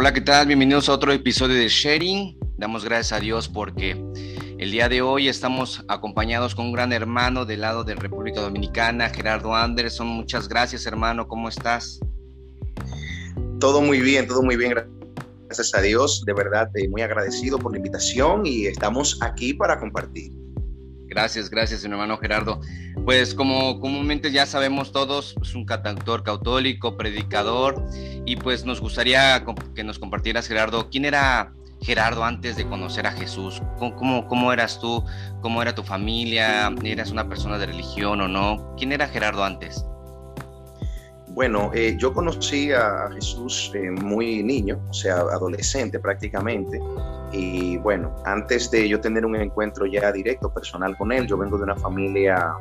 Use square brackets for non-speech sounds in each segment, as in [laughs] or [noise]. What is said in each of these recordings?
Hola, ¿qué tal? Bienvenidos a otro episodio de Sharing. Damos gracias a Dios porque el día de hoy estamos acompañados con un gran hermano del lado de República Dominicana, Gerardo Anderson. Muchas gracias, hermano. ¿Cómo estás? Todo muy bien, todo muy bien. Gracias a Dios. De verdad, eh, muy agradecido por la invitación y estamos aquí para compartir. Gracias, gracias, hermano Gerardo. Pues como comúnmente ya sabemos todos, es un cantautor católico, predicador, y pues nos gustaría que nos compartieras, Gerardo, ¿quién era Gerardo antes de conocer a Jesús? ¿Cómo, cómo, eras tú? ¿Cómo era tu familia? ¿Eras una persona de religión o no? ¿Quién era Gerardo antes? Bueno, eh, yo conocí a Jesús eh, muy niño, o sea, adolescente prácticamente. Y bueno, antes de yo tener un encuentro ya directo, personal con él, yo vengo de una familia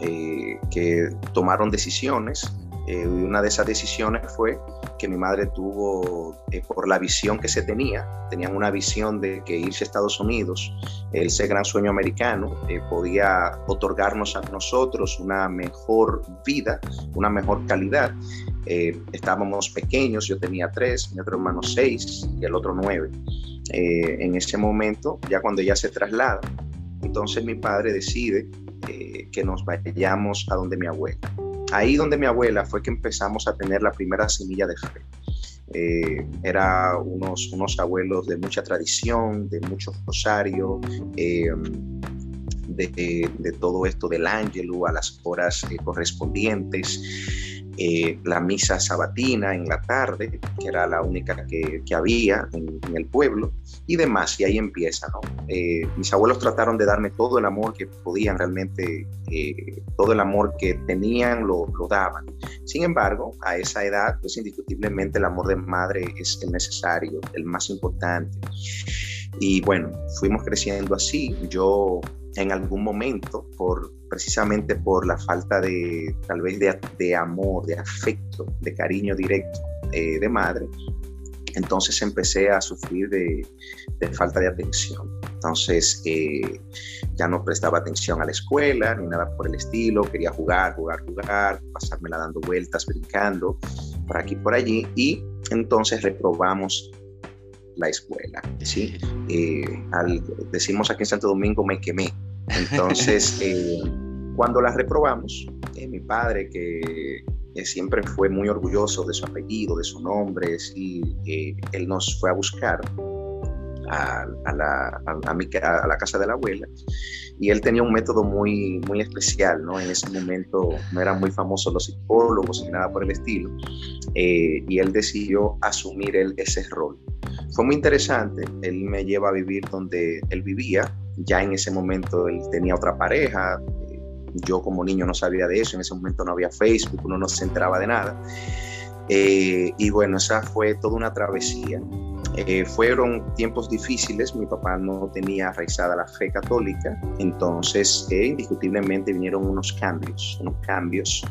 eh, que tomaron decisiones. Eh, una de esas decisiones fue que mi madre tuvo, eh, por la visión que se tenía, tenían una visión de que irse a Estados Unidos, ese gran sueño americano, podía otorgarnos a nosotros una mejor vida, una mejor calidad. estábamos pequeños, yo tenía tres, mi otro hermano seis y el otro nueve. Eh, en ese momento, ya cuando ella se traslada, entonces mi padre decide eh, que nos vayamos a donde mi abuela. Ahí donde mi abuela fue que empezamos a tener la primera semilla de fe. Eh, era unos, unos abuelos de mucha tradición, de mucho rosario, de, de, todo esto del ángelo a las horas correspondientes. Eh, la misa sabatina en la tarde, que era la única que, había en, el pueblo, y demás, y ahí empieza, ¿no? Eh, mis abuelos trataron de darme todo el amor que podían realmente, eh, todo el amor que tenían lo, lo, daban. Sin embargo, a esa edad, pues indiscutiblemente el amor de madre es el necesario, el más importante. Y bueno, fuimos creciendo así. Yo en algún momento, por, precisamente por la falta de, tal vez, de, amor, de afecto, de cariño directo eh, de madre, entonces empecé a sufrir de, falta de atención. Entonces eh, ya no prestaba atención a la escuela ni nada por el estilo, quería jugar, jugar, jugar, pasármela dando vueltas, brincando por aquí, por allí, y entonces reprobamos la escuela. ¿sí? Eh, decimos aquí en Santo Domingo, me quemé. Entonces, [laughs] eh, cuando la reprobamos, eh, mi padre, que siempre fue muy orgulloso de su apellido, de su nombre, y él nos fue a buscar a, la, a, la, casa de la abuela y él tenía un método muy, muy especial, ¿no? En ese momento no eran muy famosos los psicólogos ni nada por el estilo, y él decidió asumir él ese rol. Fue muy interesante, él me lleva a vivir donde él vivía, ya en ese momento él tenía otra pareja, yo como niño no sabía de eso, en ese momento no había Facebook, uno no se enteraba de nada. Eh, y bueno, esa fue toda una travesía. Eh, fueron tiempos difíciles, mi papá no tenía arraizada la fe católica, entonces eh, indiscutiblemente vinieron unos cambios, unos cambios.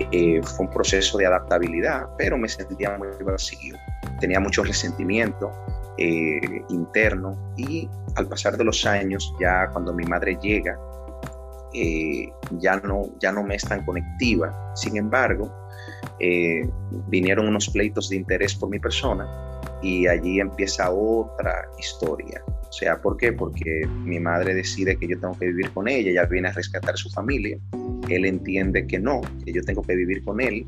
fue un proceso de adaptabilidad, pero me sentía muy vacío tenía mucho resentimiento eh, interno y al pasar de los años, ya cuando mi madre llega, eh, ya, no, ya no me es tan conectiva. Sin embargo, eh, vinieron unos pleitos de interés por mi persona y allí empieza otra historia. O sea, ¿por qué? Porque mi madre decide que yo tengo que vivir con ella, ella viene a rescatar su familia, él entiende que no, que yo tengo que vivir con él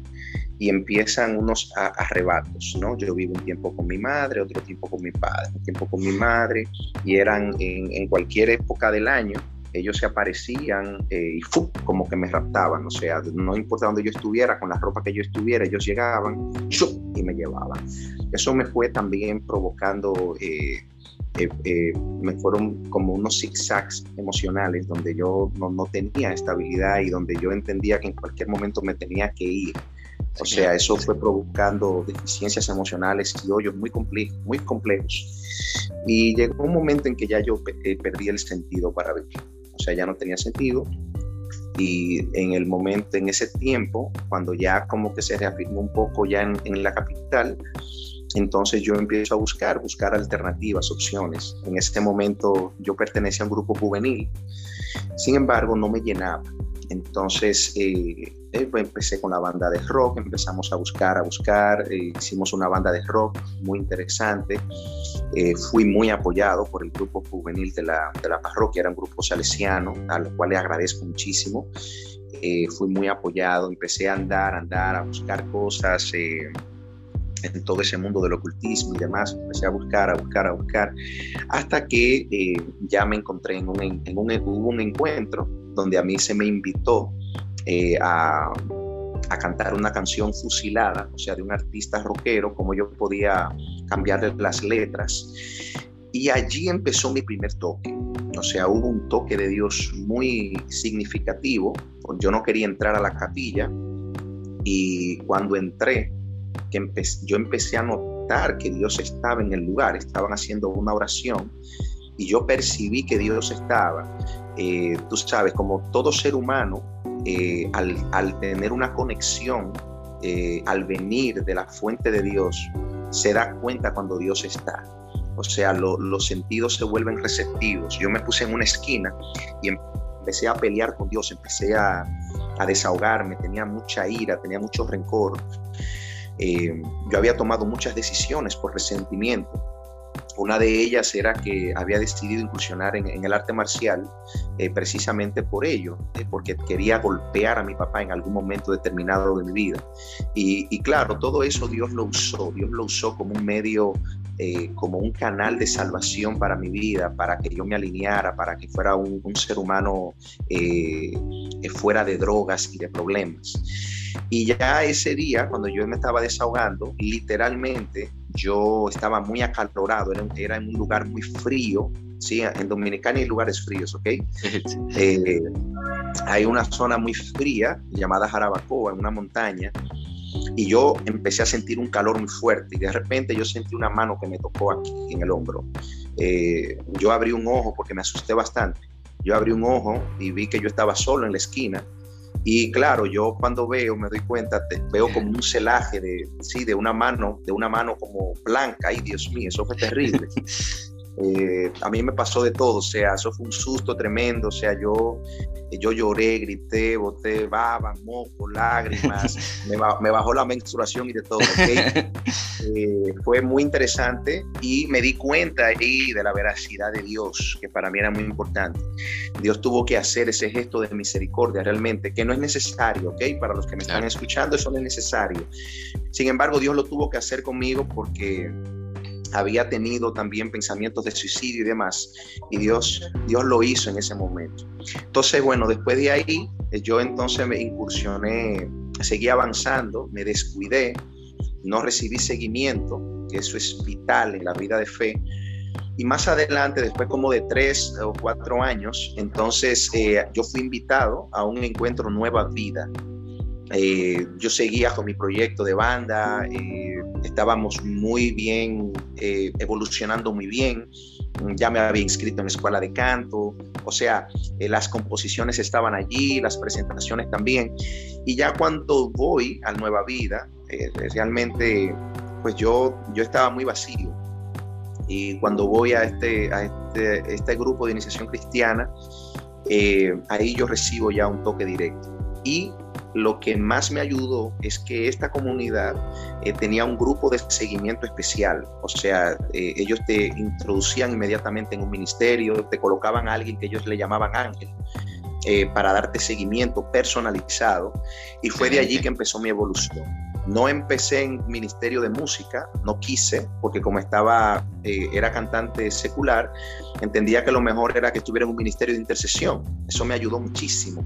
y empiezan unos arrebatos, ¿no? Yo vivo un tiempo con mi madre, otro tiempo con mi padre, un tiempo con mi madre, y eran en, cualquier época del año, ellos se aparecían eh, y como que me raptaban, o sea, no importa dónde yo estuviera, con la ropa que yo estuviera, ellos llegaban y me llevaban. Eso me fue también provocando, eh, eh, me fueron como unos zigzags emocionales donde yo no, no tenía estabilidad y donde yo entendía que en cualquier momento me tenía que ir o sea, eso fue provocando deficiencias emocionales y hoyos muy, complejos, muy complejos. Y llegó un momento en que ya yo eh, perdí el sentido para vivir. O sea, ya no tenía sentido. Y en el momento, en ese tiempo, cuando ya como que se reafirmó un poco ya en, en la capital, entonces yo empiezo a buscar, buscar alternativas, opciones. En ese momento yo pertenecía a un grupo juvenil, sin embargo no me llenaba Entonces, eh, eh, empecé con la banda de rock, empezamos a buscar, a buscar, eh, hicimos una banda de rock muy interesante. fui muy apoyado por el grupo juvenil de la, de la parroquia, era un grupo salesiano, al cual le agradezco muchísimo. fui muy apoyado, empecé a andar, andar, a buscar cosas en todo ese mundo del ocultismo y demás. Empecé a buscar, a buscar, a buscar, hasta que ya me encontré en un, en un, hubo un encuentro donde a mí se me invitó eh, a, cantar una canción fusilada, o sea, de un artista rockero, como yo podía cambiarle las letras. Y allí empezó mi primer toque. O sea, hubo un toque de Dios muy significativo. Yo no quería entrar a la capilla y cuando entré, que yo empecé a notar que Dios estaba en el lugar, estaban haciendo una oración y yo percibí que Dios estaba. Eh, tú sabes, como todo ser humano, eh, al, tener una conexión, eh, al venir de la fuente de Dios, se da cuenta cuando Dios está. O sea, los sentidos se vuelven receptivos. Yo me puse en una esquina y empecé a pelear con Dios, empecé a, a desahogarme, tenía mucha ira, tenía mucho rencor. yo había tomado muchas decisiones por resentimiento una de ellas era que había decidido incursionar en, el arte marcial eh, precisamente por ello, eh, porque quería golpear a mi papá en algún momento determinado de mi vida. Y, claro, todo eso Dios lo usó, Dios lo usó como un medio, eh, como un canal de salvación para mi vida, para que yo me alineara, para que fuera un, un ser humano fuera de drogas y de problemas. Y ya ese día, cuando yo me estaba desahogando, literalmente yo estaba muy acalorado, era, en un lugar muy frío, ¿sí? En Dominicana hay lugares fríos, ¿ok? [laughs] Eh, hay una zona muy fría llamada Jarabacoa, en una montaña, y yo empecé a sentir un calor muy fuerte y de repente yo sentí una mano que me tocó aquí en el hombro. Eh, yo abrí un ojo porque me asusté bastante. Yo abrí un ojo y vi que yo estaba solo en la esquina y claro, yo cuando veo, me doy cuenta, veo como un celaje de, sí, de una mano, de una mano como blanca. Ay, Dios mío, eso fue terrible. [laughs] Eh, a mí me pasó de todo, o sea, eso fue un susto tremendo, o sea, yo, yo lloré, grité, boté baba, moco, lágrimas, [laughs] me, bajó la menstruación y de todo. [laughs] Eh, fue muy interesante y me di cuenta ahí de la veracidad de Dios, que para mí era muy importante. Dios tuvo que hacer ese gesto de misericordia realmente, que no es necesario, ¿ok? Para los que me están escuchando, eso no es necesario. Sin embargo, Dios lo tuvo que hacer conmigo porque había tenido también pensamientos de suicidio y demás, y Dios, Dios lo hizo en ese momento. Entonces, bueno, después de ahí, eh, yo entonces me incursioné, seguí avanzando, me descuidé, no recibí seguimiento, que eso es vital en la vida de fe. Y más adelante, después como de tres o cuatro años, entonces eh, yo fui invitado a un encuentro Nueva Vida. Eh, yo seguía con mi proyecto de banda, estábamos muy bien, eh, evolucionando muy bien. Ya me había inscrito en la escuela de canto, o sea, eh, las composiciones estaban allí, las presentaciones también. Y ya cuando voy a Nueva Vida, eh, realmente, pues yo, yo estaba muy vacío. Y cuando voy a este, a este, este grupo de iniciación cristiana, ahí yo recibo ya un toque directo. Y lo que más me ayudó es que esta comunidad eh, tenía un grupo de seguimiento especial, o sea, eh, ellos te introducían inmediatamente en un ministerio, te colocaban a alguien que ellos le llamaban ángel. Eh, para darte seguimiento personalizado y fue de allí que empezó mi evolución. No empecé en ministerio de música, no quise, porque como estaba, era cantante secular, entendía que lo mejor era que estuviera en un ministerio de intercesión. Eso me ayudó muchísimo.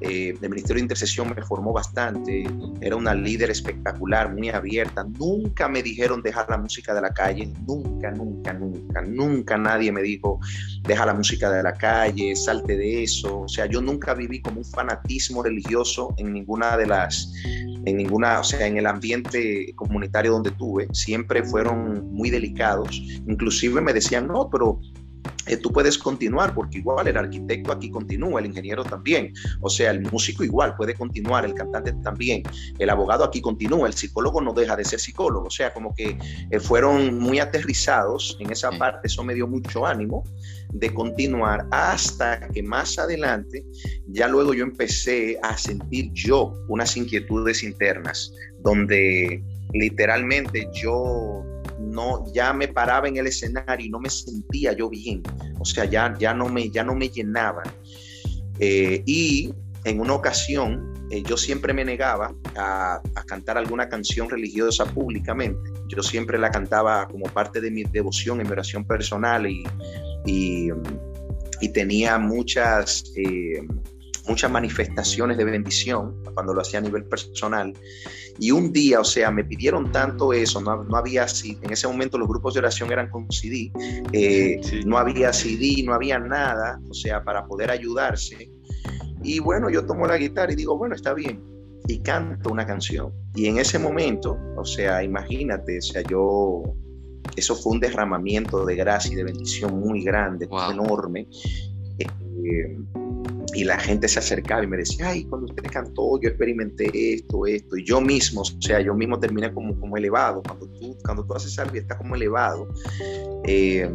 Eh, el Ministerio de Intercesión me formó bastante, era una líder espectacular, muy abierta. Nunca me dijeron dejar la música de la calle, nunca, nunca, nunca, nunca nadie me dijo deja la música de la calle, salte de eso. O sea, yo nunca viví como un fanatismo religioso en ninguna de las, en ninguna, o sea, en el ambiente comunitario donde tuve, siempre fueron muy delicados. Inclusive me decían, no, pero eh, tú puedes continuar, porque igual el arquitecto aquí continúa, el ingeniero también, o sea, el músico igual puede continuar, el cantante también, el abogado aquí continúa, el psicólogo no deja de ser psicólogo, o sea, como que eh, fueron muy aterrizados en esa parte, eso me dio mucho ánimo de continuar hasta que más adelante, ya luego yo empecé a sentir yo unas inquietudes internas, donde literalmente yo no, ya me paraba en el escenario y no me sentía yo bien, o sea, ya, ya, no, me, ya no me llenaba. Eh, y en una ocasión, eh, yo siempre me negaba a, cantar alguna canción religiosa públicamente. Yo siempre la cantaba como parte de mi devoción, en mi oración personal y, tenía muchas... Eh, muchas manifestaciones de bendición cuando lo hacía a nivel personal. Y un día, o sea, me pidieron tanto eso, no, no había, en ese momento los grupos de oración eran con CD, eh, no había CD, no había nada, o sea, para poder ayudarse. Y bueno, yo tomo la guitarra y digo, bueno, está bien, y canto una canción. Y en ese momento, o sea, imagínate, o sea, yo, eso fue un derramamiento de gracia y de bendición muy grande, enorme. Y la gente se acercaba y me decía, ay, cuando usted cantó, yo experimenté esto, esto, y yo mismo, o sea, yo mismo terminé como, como elevado, cuando tú, cuando tú haces algo y estás como elevado, eh,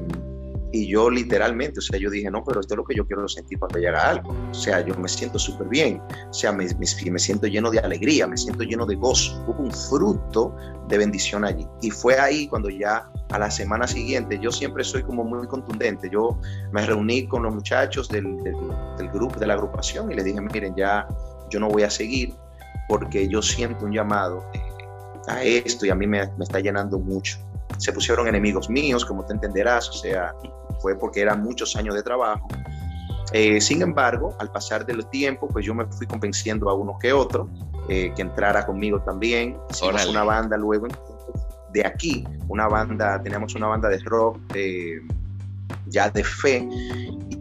y yo literalmente, o sea, yo dije, no, pero esto es lo que yo quiero sentir cuando llega algo. O sea, yo me siento súper bien. O sea, me, me, siento lleno de alegría, me siento lleno de gozo. Hubo un fruto de bendición allí. Y fue ahí cuando ya a la semana siguiente, yo siempre soy como muy contundente. Yo me reuní con los muchachos del, del, grupo, de la agrupación y les dije, miren, ya yo no voy a seguir porque yo siento un llamado a esto y a mí me, me está llenando mucho se pusieron enemigos míos, como te entenderás, o sea, fue porque eran muchos años de trabajo. Eh, sin embargo, al pasar del tiempo, pues yo me fui convenciendo a uno que otro eh, que entrara conmigo también. Hicimos una banda luego de aquí, una banda, teníamos una banda de rock eh, ya de fe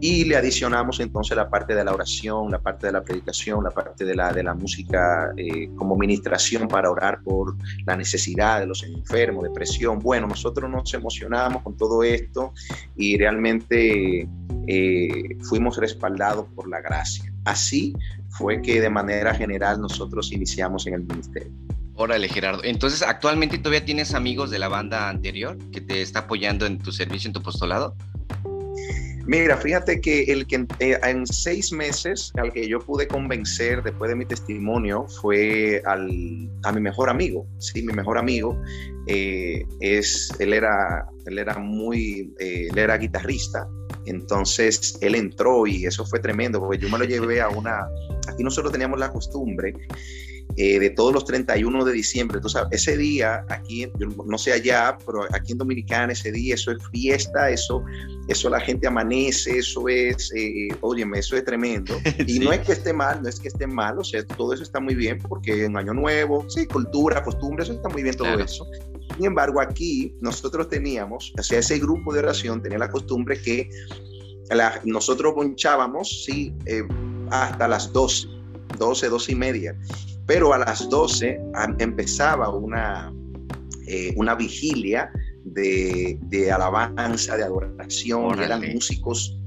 y le adicionamos entonces la parte de la oración, la parte de la predicación, la parte de la, de la música eh, como ministración para orar por la necesidad de los enfermos, depresión. Bueno, nosotros nos emocionamos con todo esto y realmente eh, fuimos respaldados por la gracia. Así fue que de manera general nosotros iniciamos en el ministerio. Órale, Gerardo. Entonces, ¿actualmente todavía tienes amigos de la banda anterior que te está apoyando en tu servicio, en tu postulado? Mira, fíjate que el que eh, en seis meses al que yo pude convencer después de mi testimonio fue al, a mi mejor amigo. Sí, mi mejor amigo eh, es, él era, él era muy, eh, él era guitarrista. Entonces él entró y eso fue tremendo porque yo me lo llevé a una. Aquí nosotros teníamos la costumbre eh, de todos los 31 de diciembre. Entonces, ese día, aquí, no sé allá, pero aquí en Dominicana, ese día, eso es fiesta, eso, eso la gente amanece, eso es, eh, óyeme, eso es tremendo. [laughs] Y no es que esté mal, no es que esté mal, o sea, todo eso está muy bien, porque en Año Nuevo, sí, cultura, costumbres, eso está muy bien todo eso. Sin embargo, aquí nosotros teníamos, o sea, ese grupo de oración tenía la costumbre que nosotros ponchábamos, sí, eh, hasta las 12, 12, 12 y media. Pero a las 12 empezaba una, eh, una vigilia de, alabanza, de adoración, eran músicos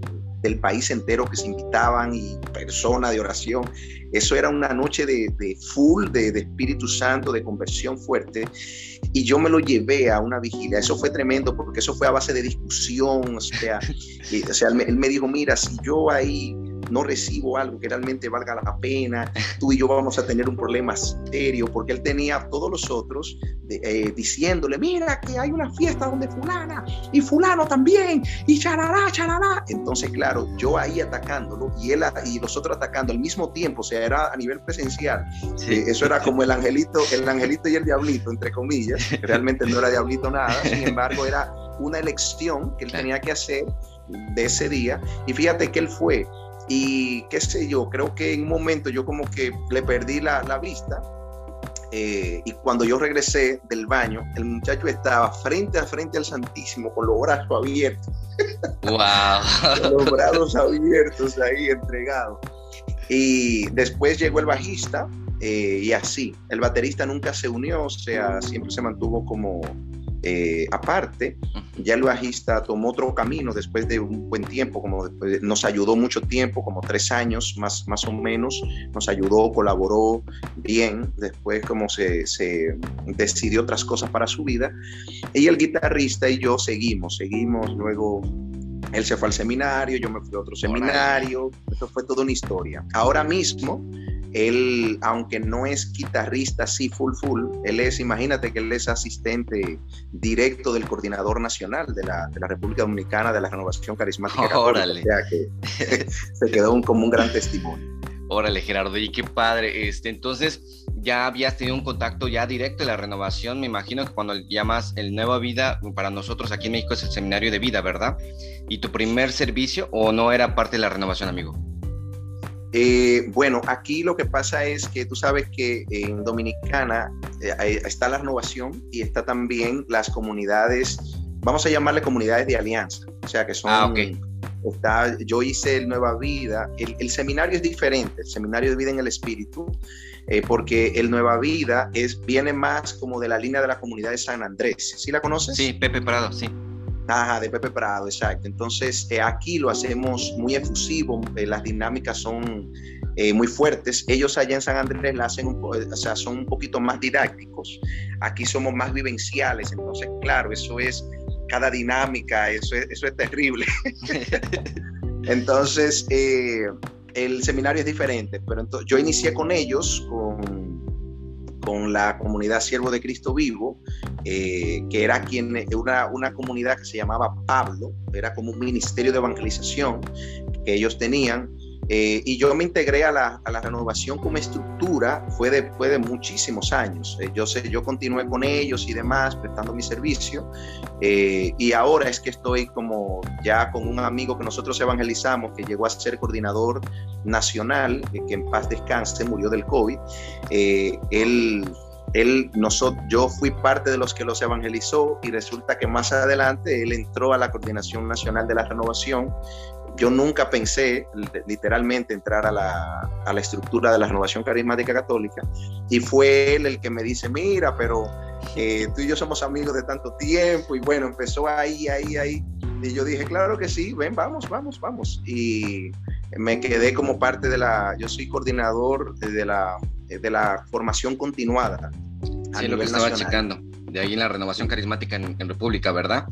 del país entero que se invitaban y personas de oración. Eso era una noche de, full, de, Espíritu Santo, de conversión fuerte. Y yo me lo llevé a una vigilia. Eso fue tremendo porque eso fue a base de discusión. O sea, [laughs] o sea él me dijo, mira, si yo ahí no recibo algo que realmente valga la pena, tú y yo vamos a tener un problema serio, porque él tenía a todos los otros eh, diciéndole, mira que hay una fiesta donde fulana y fulano también, y charará, charará. Entonces, claro, yo ahí atacándolo y él y los otros atacando al mismo tiempo, o sea, era a nivel presencial. Eh, eso era como el angelito, el angelito y el diablito, entre comillas. Realmente no era diablito nada, sin embargo, era una elección que él tenía que hacer de ese día. Y fíjate que él fue y qué sé yo, creo que en un momento yo como que le perdí la, la vista. Eh, y cuando yo regresé del baño, el muchacho estaba frente a frente al Santísimo con los brazos abiertos. ¡Wow! con los brazos abiertos ahí entregados. Y después llegó el bajista eh, y así. El baterista nunca se unió, o sea, siempre se mantuvo como eh, aparte. Ya el bajista tomó otro camino después de un buen tiempo, como nos ayudó mucho tiempo, como tres años más, más o menos, nos ayudó, colaboró bien, después como se, se decidió otras cosas para su vida. Y el guitarrista y yo seguimos, seguimos, luego él se fue al seminario, yo me fui a otro seminario, eso fue toda una historia. Ahora mismo él, aunque no es guitarrista así full full, él es, imagínate que él es asistente directo del coordinador nacional de la, de la República Dominicana de la Renovación Carismática. [laughs] Órale. O sea que [laughs] se quedó como un gran testimonio. Órale, Gerardo, y qué padre. Este, entonces, ya habías tenido un contacto ya directo de la renovación. Me imagino que cuando llamas el Nueva Vida, para nosotros aquí en México es el seminario de vida, ¿verdad? ¿Y tu primer servicio o no era parte de la renovación, amigo? Eh, bueno, aquí lo que pasa es que tú sabes que en Dominicana eh, está la renovación y está también las comunidades, vamos a llamarle comunidades de alianza, o sea que son... Ah, está, yo hice el Nueva Vida, el, seminario es diferente, el seminario de vida en el espíritu, eh, porque el Nueva Vida es, viene más como de la línea de la comunidad de San Andrés. ¿Sí la conoces? Sí, Pepe Prado, sí. Ajá, de Pepe Prado, exacto. Entonces, eh, aquí lo hacemos muy efusivo, eh, las dinámicas son eh, muy fuertes. Ellos allá en San Andrés la hacen, o sea, son un poquito más didácticos. Aquí somos más vivenciales, entonces, claro, eso es cada dinámica, eso es, eso es terrible. [laughs] entonces, el seminario es diferente, pero entonces, yo inicié con ellos, con con la comunidad Siervo de Cristo Vivo, eh, que era quien, una, una comunidad que se llamaba Pablo, era como un ministerio de evangelización que ellos tenían, eh, y yo me integré a la, a la, renovación como estructura, fue después de muchísimos años. Eh, yo, sé, yo continué con ellos y demás, prestando mi servicio. Eh, y ahora es que estoy como ya con un amigo que nosotros evangelizamos, que llegó a ser coordinador nacional, que en paz descanse, murió del COVID. él él, nosotros, yo fui parte de los que los evangelizó y resulta que más adelante él entró a la Coordinación Nacional de la Renovación yo nunca pensé literalmente entrar a la, a la, estructura de la renovación carismática católica y fue él el que me dice, mira, pero eh, tú y yo somos amigos de tanto tiempo y bueno, empezó ahí, ahí, ahí. Y yo dije, claro que sí, ven, vamos, vamos, vamos. Y me quedé como parte de la, yo soy coordinador de la, de la formación continuada. Sí, lo que estaba checando, de ahí en la renovación carismática en, en República, ¿verdad?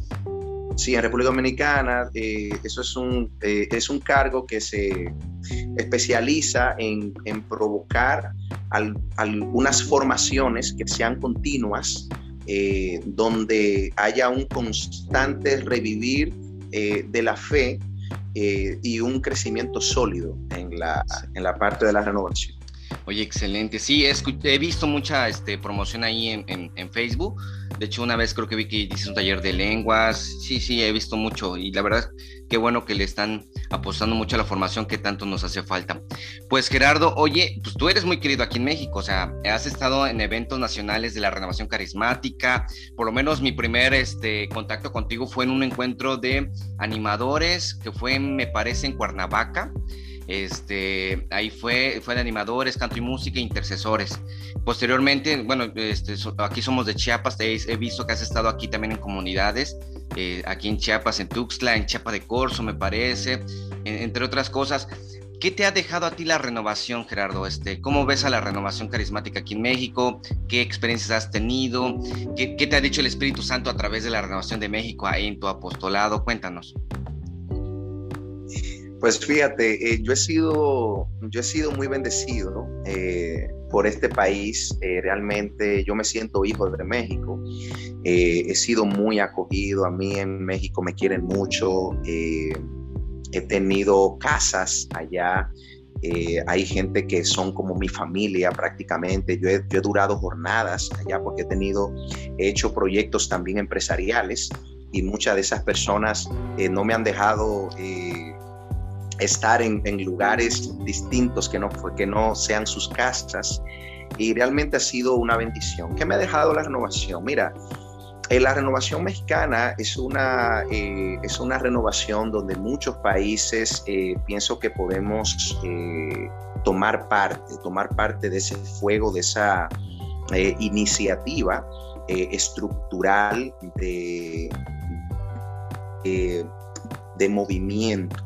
Sí, en República Dominicana eh, eso es un, eh, es un cargo que se especializa en, provocar algunas formaciones que sean continuas, eh, donde haya un constante revivir de la fe y un crecimiento sólido en la, en la parte de la renovación. Oye, excelente. Sí, he, visto mucha este, promoción ahí en, Facebook. De hecho, una vez creo que vi que hiciste un taller de lenguas. Sí, sí, he visto mucho. Y la verdad, qué bueno que le están apostando mucho a la formación que tanto nos hace falta. Pues Gerardo, oye, pues tú eres muy querido aquí en México. O sea, has estado en eventos nacionales de la renovación carismática. Por lo menos mi primer este, contacto contigo fue en un encuentro de animadores que fue, me parece, en Cuernavaca. Este, ahí fue, fue de animadores, canto y música, intercesores. Posteriormente, bueno, este, aquí somos de Chiapas, he, visto que has estado aquí también en comunidades, eh, aquí en Chiapas, en Tuxtla, en Chiapa de Corzo, me parece, entre otras cosas. ¿Qué te ha dejado a ti la renovación, Gerardo? Este, ¿Cómo ves a la renovación carismática aquí en México? ¿Qué experiencias has tenido? ¿Qué, qué te ha dicho el Espíritu Santo a través de la renovación de México en tu apostolado? Cuéntanos. Pues fíjate, eh, yo, he sido, yo he sido muy bendecido eh, por este país. Eh, realmente yo me siento hijo de México. he sido muy acogido. A mí en México me quieren mucho. he tenido casas allá. hay gente que son como mi familia prácticamente. Yo he, yo he durado jornadas allá porque he tenido, he hecho proyectos también empresariales y muchas de esas personas no me han dejado estar en, lugares distintos que no, que no sean sus casas y realmente ha sido una bendición. ¿Qué me ha dejado la renovación? Mira, eh, la renovación mexicana es una, eh, es una renovación donde muchos países eh, pienso que podemos tomar parte, tomar parte de ese fuego, de esa iniciativa estructural de, de movimiento.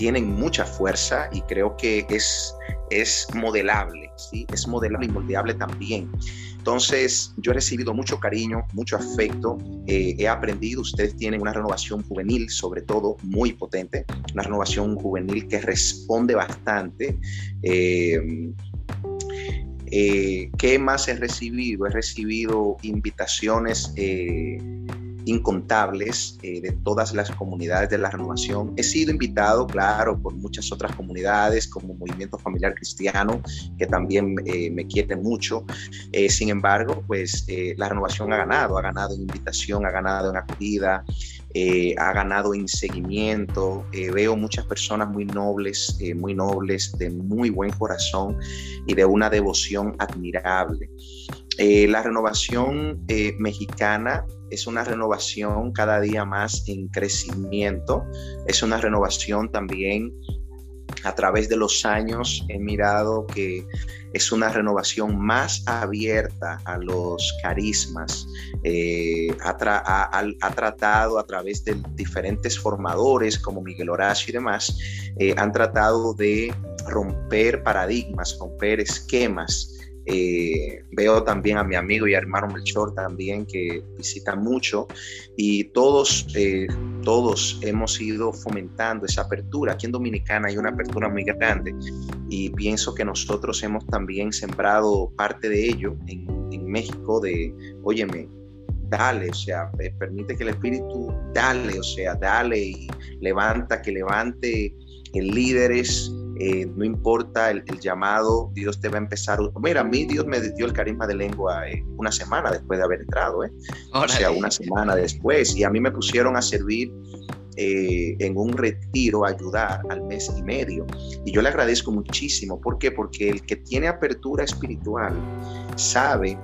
Tienen mucha fuerza y creo que es, es modelable, ¿sí? es modelable y moldeable también. Entonces, yo he recibido mucho cariño, mucho afecto, eh, he aprendido, ustedes tienen una renovación juvenil, sobre todo, muy potente, una renovación juvenil que responde bastante. Eh, eh, ¿Qué más he recibido? He recibido invitaciones incontables eh, de todas las comunidades de la renovación. He sido invitado, claro, por muchas otras comunidades como Movimiento Familiar Cristiano, que también eh, me quieren mucho. Eh, sin embargo, pues la renovación ha ganado, ha ganado en invitación, ha ganado en acogida, ha ganado en seguimiento. veo muchas personas muy nobles, muy nobles, de muy buen corazón y de una devoción admirable. La renovación mexicana es una renovación cada día más en crecimiento, es una renovación también a través de los años he mirado que es una renovación más abierta a los carismas. Eh, ha, tratado a través de diferentes formadores como Miguel Horacio y demás, eh, han tratado de romper paradigmas, romper esquemas eh, veo también a mi amigo y hermano Melchor también que visita mucho y todos, eh, todos hemos ido fomentando esa apertura. Aquí en Dominicana hay una apertura muy grande y pienso que nosotros hemos también sembrado parte de ello en, en México de, óyeme, dale, o sea, permite que el Espíritu dale, o sea, dale y levanta, que levante líderes eh, no importa el, llamado, Dios te va a empezar. Mira, a mí Dios me dio el carisma de lengua eh, una semana después de haber entrado, ¿eh? o sea, una semana después, y a mí me pusieron a servir eh, en un retiro, a ayudar al mes y medio. Y yo le agradezco muchísimo. ¿Por qué? Porque el que tiene apertura espiritual sabe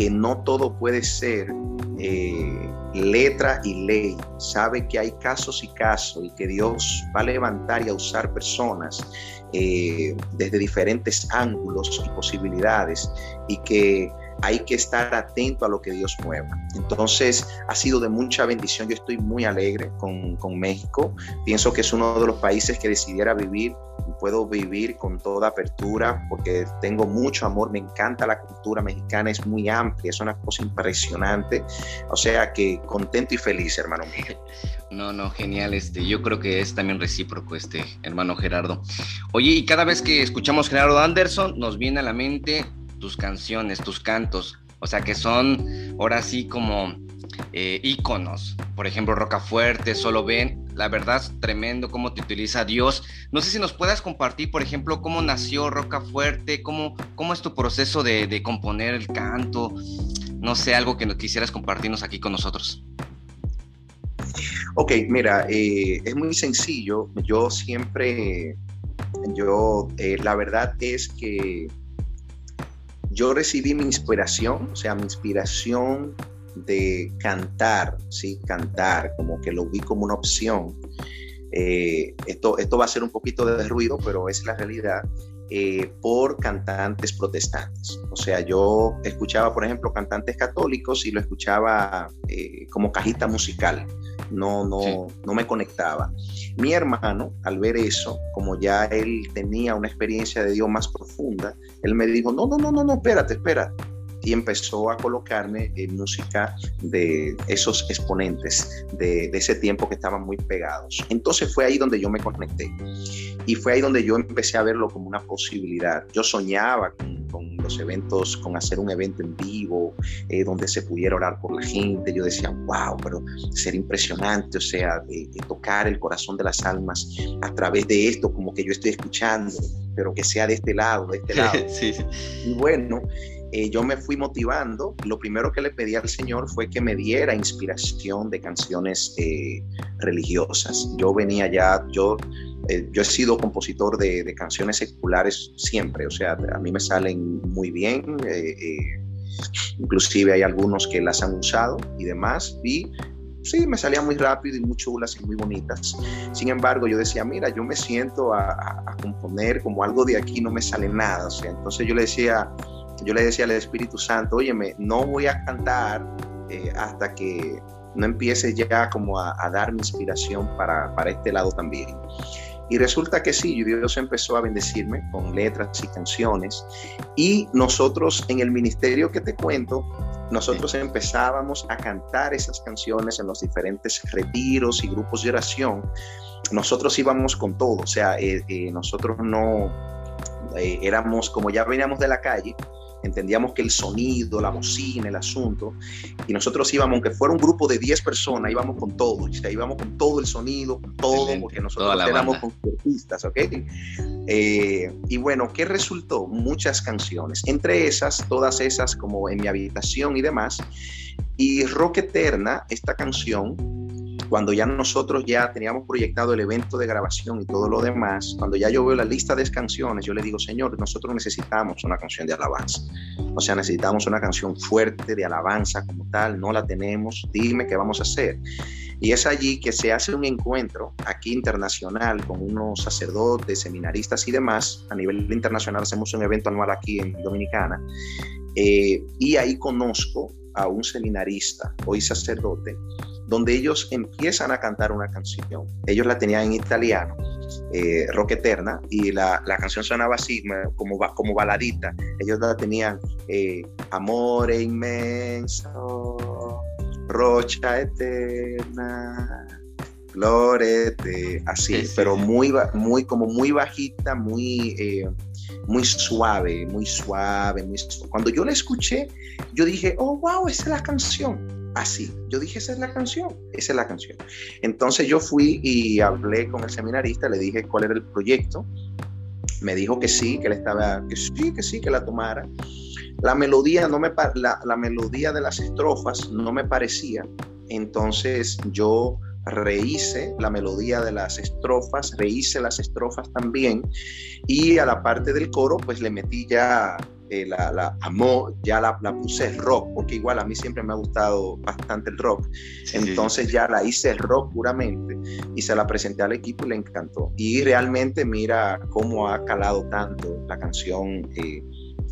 que no todo puede ser eh, letra y ley, sabe que hay casos y casos y que Dios va a levantar y a usar personas eh, desde diferentes ángulos y posibilidades y que hay que estar atento a lo que Dios mueva. Entonces, ha sido de mucha bendición. Yo estoy muy alegre con, con México. Pienso que es uno de los países que decidiera vivir puedo vivir con toda apertura porque tengo mucho amor, me encanta la cultura mexicana, es muy amplia, es una cosa impresionante. O sea que contento y feliz, hermano mío. [laughs] No, no, genial. Este, yo creo que es también recíproco, este, hermano Gerardo. Oye, y cada vez que escuchamos Gerardo Anderson, nos viene a la mente tus canciones, tus cantos. O sea que son ahora sí como eh, íconos. Por ejemplo, Rocafuerte, Solo Ven la verdad, tremendo cómo te utiliza Dios. No sé si nos puedas compartir, por ejemplo, cómo nació Roca Fuerte, cómo, cómo es tu proceso de, componer el canto. No sé, algo que quisieras compartirnos aquí con nosotros. Ok, mira, eh, es muy sencillo. Yo siempre, yo, eh, la verdad es que yo recibí mi inspiración, o sea, mi inspiración de cantar, ¿sí? Cantar, como que lo vi como una opción. Eh, esto, esto va a ser un poquito de ruido, pero es la realidad. Eh, por cantantes protestantes. O sea, yo escuchaba, por ejemplo, cantantes católicos y lo escuchaba eh, como cajita musical. No, no, no me conectaba. Mi hermano, al ver eso, como ya él tenía una experiencia de Dios más profunda, él me dijo, no, no, no, no, no, espérate, espérate y empezó a colocarme en música de esos exponentes de, ese tiempo que estaban muy pegados. Entonces fue ahí donde yo me conecté y fue ahí donde yo empecé a verlo como una posibilidad. Yo soñaba con, los eventos, con hacer un evento en vivo, eh, donde se pudiera orar por la gente. Yo decía, wow, pero ser impresionante, o sea, de, tocar el corazón de las almas a través de esto, como que yo estoy escuchando, pero que sea de este lado, de este lado. [laughs] Y bueno, eh, yo me fui motivando. Lo primero que le pedí al Señor fue que me diera inspiración de canciones eh, religiosas. Yo venía ya, yo, eh, yo he sido compositor de, canciones seculares siempre, o sea, a mí me salen muy bien. inclusive hay algunos que las han usado y demás. Y sí, me salían muy rápido y muy chulas y muy bonitas. Sin embargo, yo decía, mira, yo me siento a, a, componer como algo de aquí, no me sale nada. O sea, entonces yo le decía yo le decía al Espíritu Santo, óyeme, no voy a cantar eh, hasta que no empiece ya como a, a dar mi inspiración para, para este lado también. Y resulta que sí, Dios empezó a bendecirme con letras y canciones. Y nosotros en el ministerio que te cuento, nosotros empezábamos a cantar esas canciones en los diferentes retiros y grupos de oración. Nosotros íbamos con todo, o sea, eh, eh, nosotros no eh, éramos como ya veníamos de la calle, entendíamos que el sonido, la bocina, el asunto, y nosotros íbamos, aunque fuera un grupo de 10 personas, íbamos con todo, o sea, íbamos con todo el sonido, con todo, porque nosotros éramos conciertistas, ¿ok? Eh, y bueno, ¿qué resultó? Muchas canciones, entre esas, todas esas como en mi habitación y demás, y Rock Eterna, esta canción, cuando ya nosotros ya teníamos proyectado el evento de grabación y todo lo demás, cuando ya yo veo la lista de canciones, yo le digo, Señor, nosotros necesitamos una canción de alabanza. O sea, necesitamos una canción fuerte de alabanza como tal, no la tenemos, dime qué vamos a hacer. Y es allí que se hace un encuentro aquí internacional con unos sacerdotes, seminaristas y demás. A nivel internacional hacemos un evento anual aquí en Dominicana. Eh, y ahí conozco a un seminarista, hoy sacerdote, donde ellos empiezan a cantar una canción. Ellos la tenían en italiano, eh, Rock Eterna, y la, la, canción sonaba así, como, como baladita. Ellos la tenían eh, Amore inmenso, Rocha eterna, Glorete, así, pero muy, muy, como muy bajita, muy, eh, muy suave, muy suave, muy Cuando yo la escuché, yo dije, oh, wow, esa es la canción así. Yo dije, esa es la canción, esa es la canción. Entonces yo fui y hablé con el seminarista, le dije cuál era el proyecto. Me dijo que sí, que él estaba, que sí, que sí, que la tomara. La melodía, no me, la, la melodía de las estrofas no me parecía. Entonces yo rehice la melodía de las estrofas, rehice las estrofas también y a la parte del coro pues le metí ya eh, la, la, amó, ya la, la, puse rock, porque igual a mí siempre me ha gustado bastante el rock. Entonces ya la hice rock puramente y se la presenté al equipo y le encantó. Y realmente mira cómo ha calado tanto la canción eh,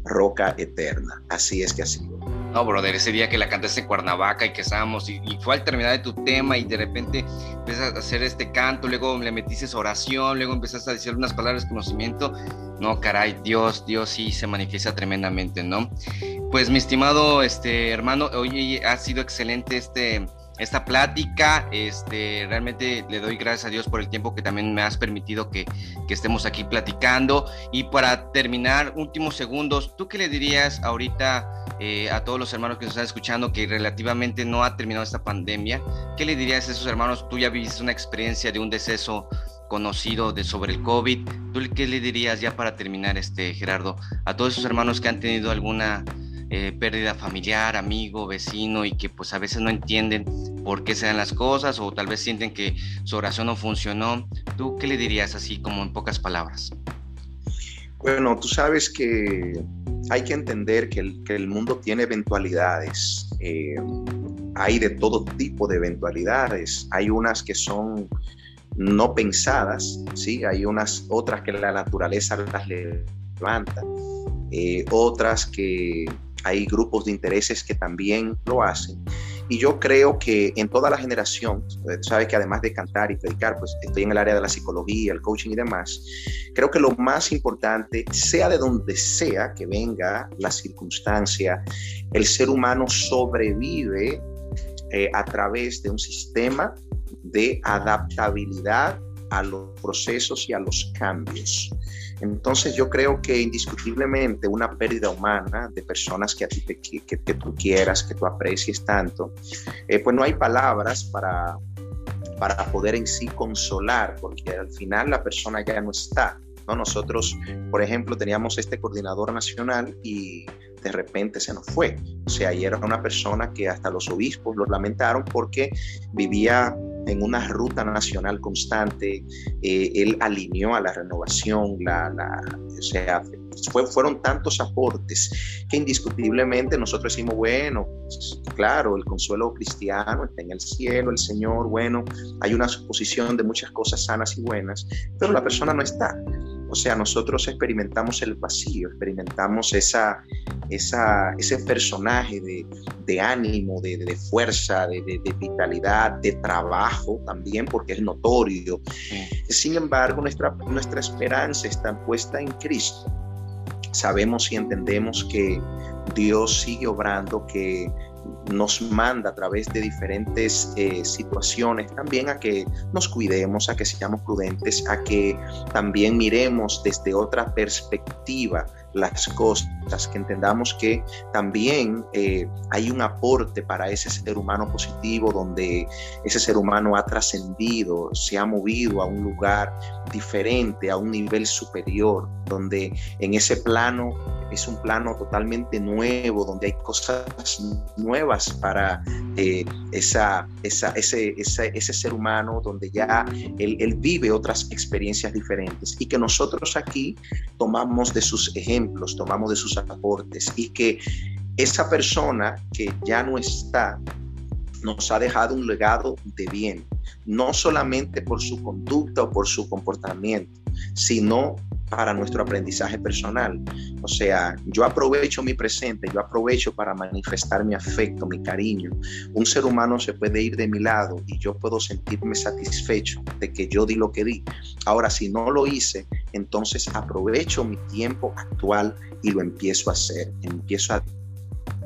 Roca Eterna. Así es que ha sido. No, brother, ese día que la cantaste en Cuernavaca y que estábamos, y, fue al terminar de tu tema y de repente empiezas a hacer este canto, luego le metiste oración, luego empezaste a decir unas palabras de conocimiento. No, caray, Dios, Dios sí se manifiesta tremendamente, ¿no? Pues mi estimado este, hermano, oye, ha sido excelente este, esta plática. Este, realmente le doy gracias a Dios por el tiempo que también me has permitido que, que, estemos aquí platicando. Y para terminar, últimos segundos, ¿tú qué le dirías ahorita eh, a todos los hermanos que nos están escuchando que relativamente no ha terminado esta pandemia. ¿Qué le dirías a esos hermanos? Tú ya viviste una experiencia de un deceso conocido de sobre el COVID. ¿Tú qué le dirías ya para terminar, este Gerardo, a todos esos hermanos que han tenido alguna eh, pérdida familiar, amigo, vecino y que pues a veces no entienden por qué se dan las cosas o tal vez sienten que su oración no funcionó? ¿Tú qué le dirías así como en pocas palabras? Bueno, tú sabes que hay que entender que el, mundo tiene eventualidades. Eh, hay de todo tipo de eventualidades. Hay unas que son no pensadas, ¿sí? Hay unas otras que la naturaleza las levanta. Eh, otras que hay grupos de intereses que también lo hacen. Y yo creo que en toda la generación, sabes que además de cantar y predicar, pues estoy en el área de la psicología, el coaching y demás, creo que lo más importante, sea de donde sea que venga la circunstancia, el ser humano sobrevive eh, a través de un sistema de adaptabilidad a los procesos y a los cambios. Entonces yo creo que indiscutiblemente una pérdida humana de personas que a ti te, tú quieras, que tú aprecies tanto, eh, pues no hay palabras para, para poder en sí consolar, porque al final la persona ya no está. ¿no? Nosotros, por ejemplo, teníamos este coordinador nacional y de repente se nos fue. O sea, y era una persona que hasta los obispos lo lamentaron porque vivía en una ruta nacional constante, eh, él alineó a la renovación, la, o sea, fue, fueron tantos aportes que indiscutiblemente nosotros decimos, bueno, claro, el consuelo cristiano está en el cielo, el Señor, bueno, hay una suposición de muchas cosas sanas y buenas, pero la persona no está. O sea, nosotros experimentamos el vacío, experimentamos esa, esa, ese personaje de, ánimo, de, fuerza, de, vitalidad, de trabajo también, porque es notorio. Sin embargo, nuestra, nuestra esperanza está puesta en Cristo. Sabemos y entendemos que Dios sigue obrando, que nos manda a través de diferentes eh, situaciones también a que nos cuidemos, a que seamos prudentes, a que también miremos desde otra perspectiva las cosas, que entendamos que también eh, hay un aporte para ese ser humano positivo, donde ese ser humano ha trascendido, se ha movido a un lugar diferente, a un nivel superior, donde en ese plano es un plano totalmente nuevo, donde hay cosas nuevas para eh, esa, esa, ese, ese, ser humano, donde ya él, él vive otras experiencias diferentes. Y que nosotros aquí tomamos de sus ejemplos, tomamos de sus aportes y que esa persona que ya no está nos ha dejado un legado de bien, no solamente por su conducta o por su comportamiento, sino para nuestro aprendizaje personal. O sea, yo aprovecho mi presente, yo aprovecho para manifestar mi afecto, mi cariño. Un ser humano se puede ir de mi lado y yo puedo sentirme satisfecho de que yo di lo que di. Ahora, si no lo hice, entonces aprovecho mi tiempo actual y lo empiezo a hacer. Empiezo a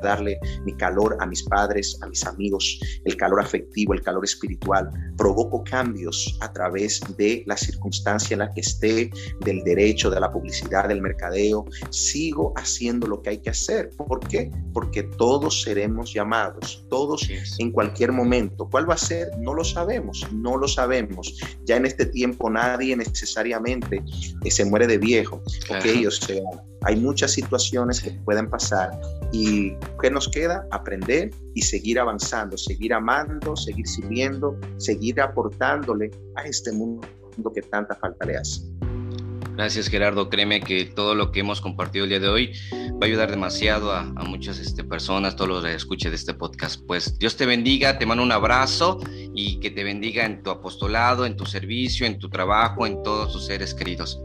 darle mi calor a mis padres, a mis amigos, el calor afectivo, el calor espiritual. Provoco cambios a través de la circunstancia en la que esté, del derecho, de la publicidad, del mercadeo. Sigo haciendo lo que hay que hacer. ¿Por qué? Porque todos seremos llamados, todos en cualquier momento. ¿Cuál va a ser? No lo sabemos, no lo sabemos. Ya en este tiempo nadie necesariamente se muere de viejo. O sea, hay muchas situaciones que pueden pasar y ¿qué nos queda? Aprender y seguir avanzando, seguir amando, seguir sirviendo, seguir aportándole a este mundo que tanta falta le hace. Gracias Gerardo, créeme que todo lo que hemos compartido el día de hoy va a ayudar demasiado a, muchas este, personas, todos los que escuchen de este podcast. Pues Dios te bendiga, te mando un abrazo y que te bendiga en tu apostolado, en tu servicio, en tu trabajo, en todos tus seres queridos.